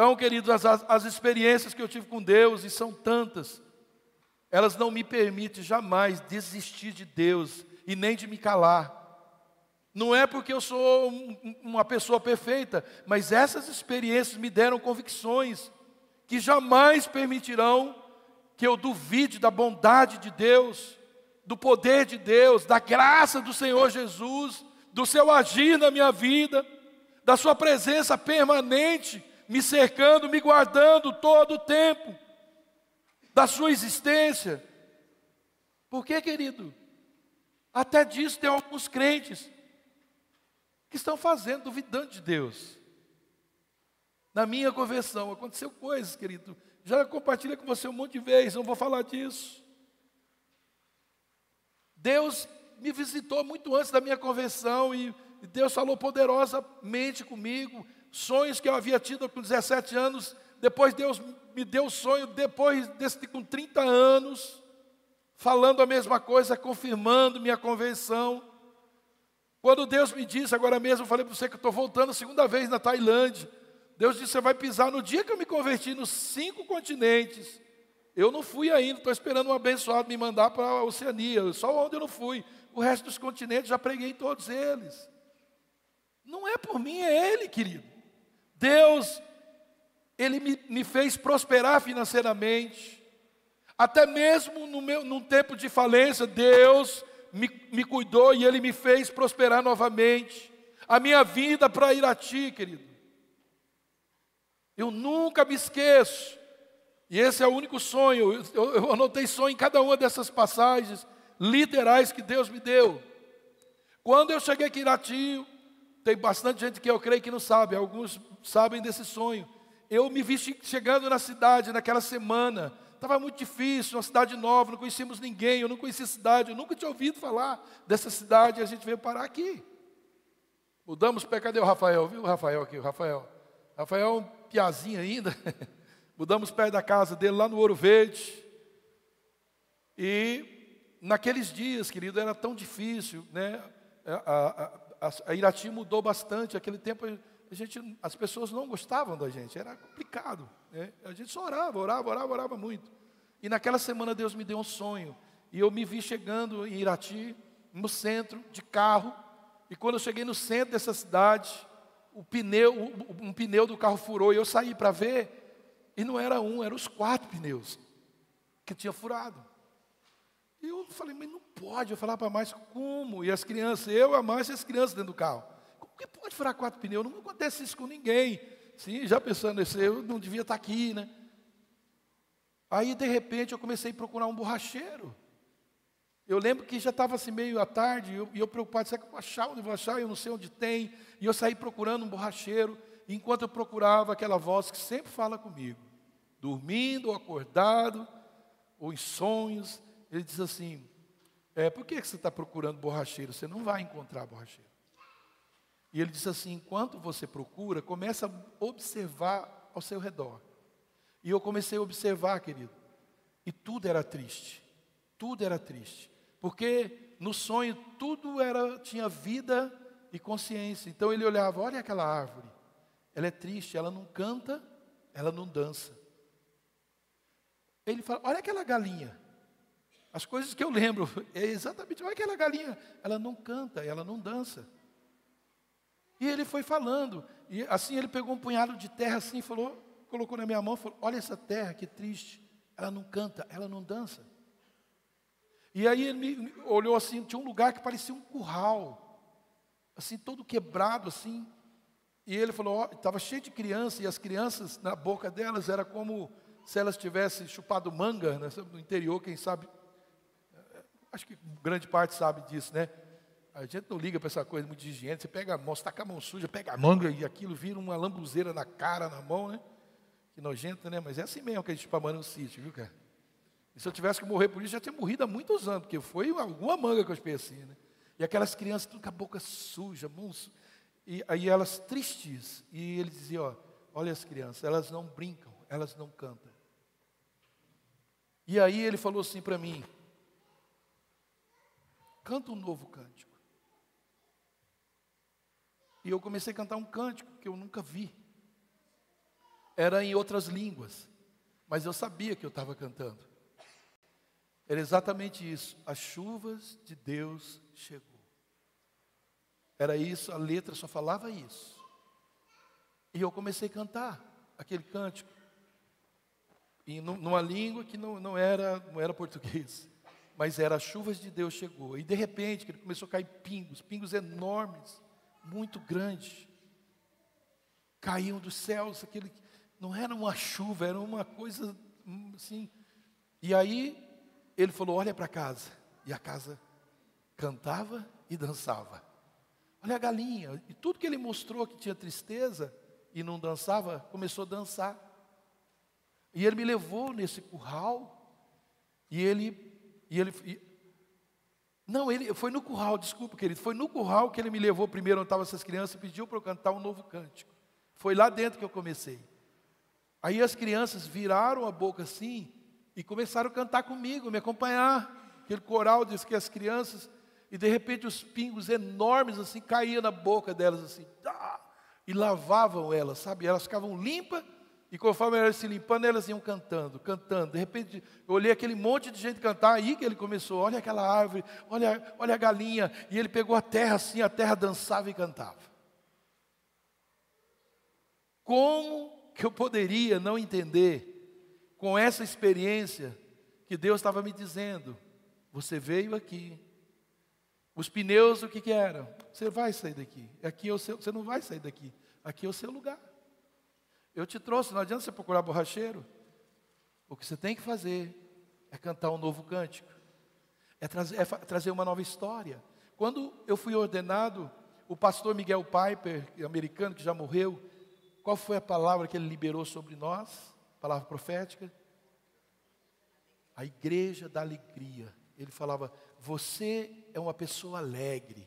Então, queridos, as, as experiências que eu tive com Deus, e são tantas, elas não me permitem jamais desistir de Deus e nem de me calar. Não é porque eu sou uma pessoa perfeita, mas essas experiências me deram convicções que jamais permitirão que eu duvide da bondade de Deus, do poder de Deus, da graça do Senhor Jesus, do seu agir na minha vida, da sua presença permanente, me cercando, me guardando todo o tempo, da sua existência. Por que, querido? Até disso tem alguns crentes que estão fazendo, duvidando de Deus. Na minha conversão aconteceu coisas, querido. Já compartilhei com você um monte de vezes, não vou falar disso. Deus me visitou muito antes da minha conversão e Deus falou poderosamente comigo. Sonhos que eu havia tido com 17 anos, depois Deus me deu o sonho, depois desse com 30 anos, falando a mesma coisa, confirmando minha convenção. Quando Deus me disse, agora mesmo, eu falei para você que estou voltando a segunda vez na Tailândia. Deus disse: Você vai pisar no dia que eu me converti nos cinco continentes. Eu não fui ainda, estou esperando um abençoado me mandar para a Oceania, só onde eu não fui. O resto dos continentes já preguei todos eles. Não é por mim, é Ele, querido. Deus, Ele me, me fez prosperar financeiramente. Até mesmo no meu, num tempo de falência, Deus me, me cuidou e Ele me fez prosperar novamente. A minha vida para Irati, querido. Eu nunca me esqueço e esse é o único sonho. Eu, eu anotei sonho em cada uma dessas passagens literais que Deus me deu. Quando eu cheguei aqui em Irati, tem bastante gente que eu creio que não sabe, alguns sabem desse sonho. Eu me vi chegando na cidade naquela semana. Estava muito difícil, uma cidade nova, não conhecíamos ninguém, eu não conhecia a cidade, eu nunca tinha ouvido falar dessa cidade e a gente veio parar aqui. Mudamos para cadê o Rafael? Viu o Rafael aqui, o Rafael? Rafael é um piazinho ainda. Mudamos perto da casa dele, lá no Ouro Verde. E naqueles dias, querido, era tão difícil, né? A, a, a, Irati mudou bastante. Aquele tempo a gente, as pessoas não gostavam da gente, era complicado. Né? A gente só orava, orava, orava, orava muito. E naquela semana Deus me deu um sonho. E eu me vi chegando em Irati, no centro, de carro. E quando eu cheguei no centro dessa cidade, o pneu, um pneu do carro furou e eu saí para ver. E não era um, eram os quatro pneus que tinha furado. E eu falei, mas não pode. Eu falava para Márcia, como? E as crianças, eu, a Márcia e as crianças dentro do carro. Como que pode furar quatro pneus? Não acontece isso com ninguém. Sim, já pensando nisso, eu não devia estar aqui, né? Aí, de repente, eu comecei a procurar um borracheiro. Eu lembro que já estava assim meio à tarde, e eu, eu preocupado, será que eu vou achar onde vou achar? Eu não sei onde tem. E eu saí procurando um borracheiro, enquanto eu procurava aquela voz que sempre fala comigo dormindo ou acordado, ou em sonhos, ele diz assim: é, por que você está procurando borracheiro? Você não vai encontrar borracheiro. E ele disse assim: enquanto você procura, começa a observar ao seu redor. E eu comecei a observar, querido, e tudo era triste. Tudo era triste. Porque no sonho tudo era tinha vida e consciência. Então ele olhava, olha aquela árvore. Ela é triste, ela não canta, ela não dança. Ele fala, olha aquela galinha. As coisas que eu lembro, é exatamente, olha aquela galinha, ela não canta, ela não dança. E ele foi falando, e assim ele pegou um punhado de terra assim falou, colocou na minha mão, falou: "Olha essa terra que triste. Ela não canta, ela não dança". E aí ele olhou assim, tinha um lugar que parecia um curral, assim todo quebrado assim. E ele falou, estava cheio de crianças e as crianças na boca delas era como se elas tivessem chupado manga, né, no interior, quem sabe, acho que grande parte sabe disso, né? A gente não liga para essa coisa muito de higiene. Você pega a mão, você está com a mão suja, pega a manga e aquilo vira uma lambuzeira na cara, na mão, né? Que nojento, né? Mas é assim mesmo que a gente chupa no sítio, viu, cara? E se eu tivesse que morrer por isso, já tinha morrido há muitos anos, porque foi alguma manga que eu espei assim, né? E aquelas crianças tudo com a boca suja, mãos, e aí elas tristes. E ele dizia, ó, olha as crianças, elas não brincam, elas não cantam. E aí ele falou assim para mim, canta um novo cântico. E eu comecei a cantar um cântico que eu nunca vi. Era em outras línguas, mas eu sabia que eu estava cantando. Era exatamente isso. As chuvas de Deus chegou. Era isso, a letra só falava isso. E eu comecei a cantar aquele cântico. E numa língua que não, não, era, não era português. Mas era as chuvas de Deus chegou. E de repente, ele começou a cair pingos, pingos enormes muito grande. Caíam dos céus, aquele não era uma chuva, era uma coisa hum, assim. E aí ele falou: "Olha para casa". E a casa cantava e dançava. Olha a galinha, e tudo que ele mostrou que tinha tristeza e não dançava, começou a dançar. E ele me levou nesse curral, e ele, e ele, não, ele foi no curral, desculpa, querido. Foi no curral que ele me levou primeiro, onde estavam essas crianças, e pediu para eu cantar um novo cântico. Foi lá dentro que eu comecei. Aí as crianças viraram a boca assim e começaram a cantar comigo, me acompanhar. Aquele coral diz que as crianças, e de repente os pingos enormes assim caíam na boca delas assim, e lavavam elas, sabe? Elas ficavam limpas e conforme elas se limpando, elas iam cantando, cantando. De repente, eu olhei aquele monte de gente cantar, aí que ele começou, olha aquela árvore, olha, olha a galinha. E ele pegou a terra assim, a terra dançava e cantava. Como que eu poderia não entender, com essa experiência, que Deus estava me dizendo, você veio aqui, os pneus o que, que eram? Você vai sair daqui, aqui é o seu, você não vai sair daqui, aqui é o seu lugar. Eu te trouxe, não adianta você procurar borracheiro. O que você tem que fazer é cantar um novo cântico, é trazer, é trazer uma nova história. Quando eu fui ordenado, o pastor Miguel Piper, americano que já morreu, qual foi a palavra que ele liberou sobre nós? Palavra profética? A igreja da alegria. Ele falava: Você é uma pessoa alegre.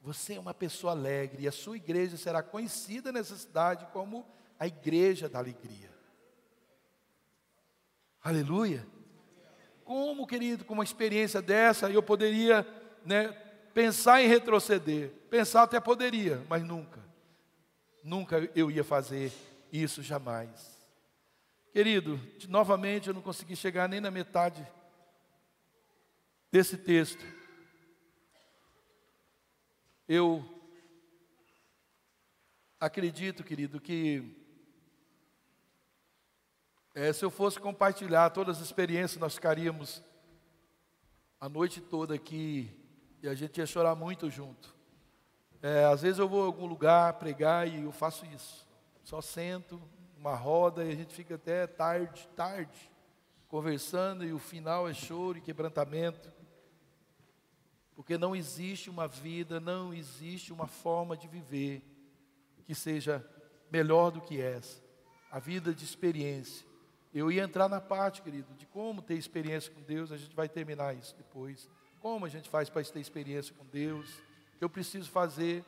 Você é uma pessoa alegre. E a sua igreja será conhecida nessa cidade como a igreja da alegria. Aleluia. Como, querido, com uma experiência dessa, eu poderia né, pensar em retroceder. Pensar até poderia, mas nunca. Nunca eu ia fazer isso, jamais. Querido, novamente eu não consegui chegar nem na metade desse texto. Eu acredito, querido, que é, se eu fosse compartilhar todas as experiências, nós ficaríamos a noite toda aqui e a gente ia chorar muito junto. É, às vezes eu vou a algum lugar pregar e eu faço isso. Só sento, uma roda e a gente fica até tarde, tarde, conversando e o final é choro e quebrantamento. Porque não existe uma vida, não existe uma forma de viver que seja melhor do que essa. A vida de experiência. Eu ia entrar na parte, querido, de como ter experiência com Deus, a gente vai terminar isso depois. Como a gente faz para ter experiência com Deus? Eu preciso fazer.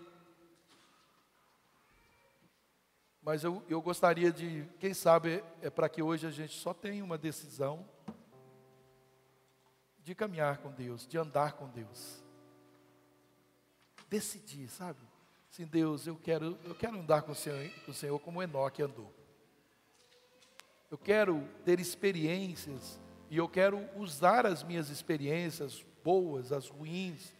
mas eu, eu gostaria de, quem sabe, é para que hoje a gente só tenha uma decisão de caminhar com Deus, de andar com Deus. Decidir, sabe? Sim, Deus, eu quero, eu quero andar com o Senhor, com o Senhor como Enoque andou. Eu quero ter experiências e eu quero usar as minhas experiências boas, as ruins,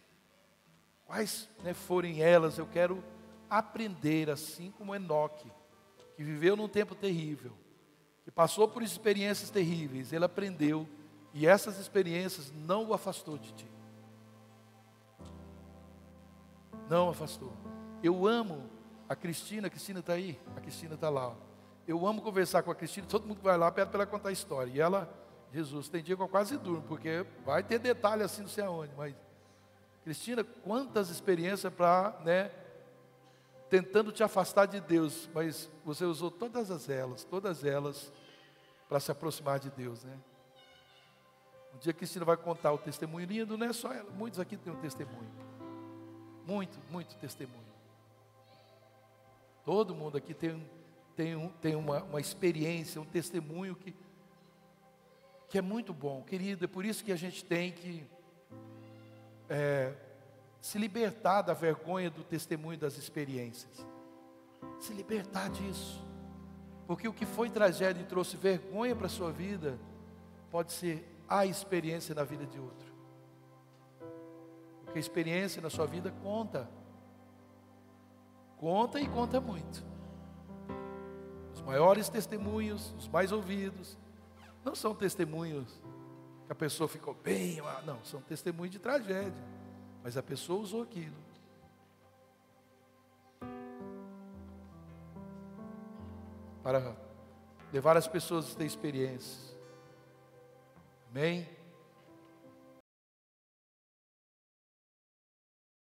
quais né, forem elas, eu quero aprender assim como Enoque, que viveu num tempo terrível, que passou por experiências terríveis, ele aprendeu e essas experiências não o afastou de ti. Não afastou. Eu amo a Cristina, a Cristina está aí, a Cristina está lá. Eu amo conversar com a Cristina, todo mundo que vai lá pede para ela contar a história. E ela, Jesus, tem dia que eu quase durmo, porque vai ter detalhe assim, não sei aonde, mas. Cristina, quantas experiências para, né, tentando te afastar de Deus, mas você usou todas as elas, todas elas, para se aproximar de Deus, né? Um dia a Cristina vai contar o testemunho lindo, não é só ela, muitos aqui têm um testemunho. Muito, muito testemunho. Todo mundo aqui tem, tem, um, tem uma, uma experiência, um testemunho que, que é muito bom, querido. É por isso que a gente tem que é, se libertar da vergonha do testemunho das experiências. Se libertar disso. Porque o que foi tragédia e trouxe vergonha para a sua vida, pode ser a experiência na vida de outro. Porque a experiência na sua vida conta. Conta e conta muito. Maiores testemunhos, os mais ouvidos, não são testemunhos que a pessoa ficou bem, ah, não, são testemunhos de tragédia. Mas a pessoa usou aquilo. Para levar as pessoas a ter experiências. Amém?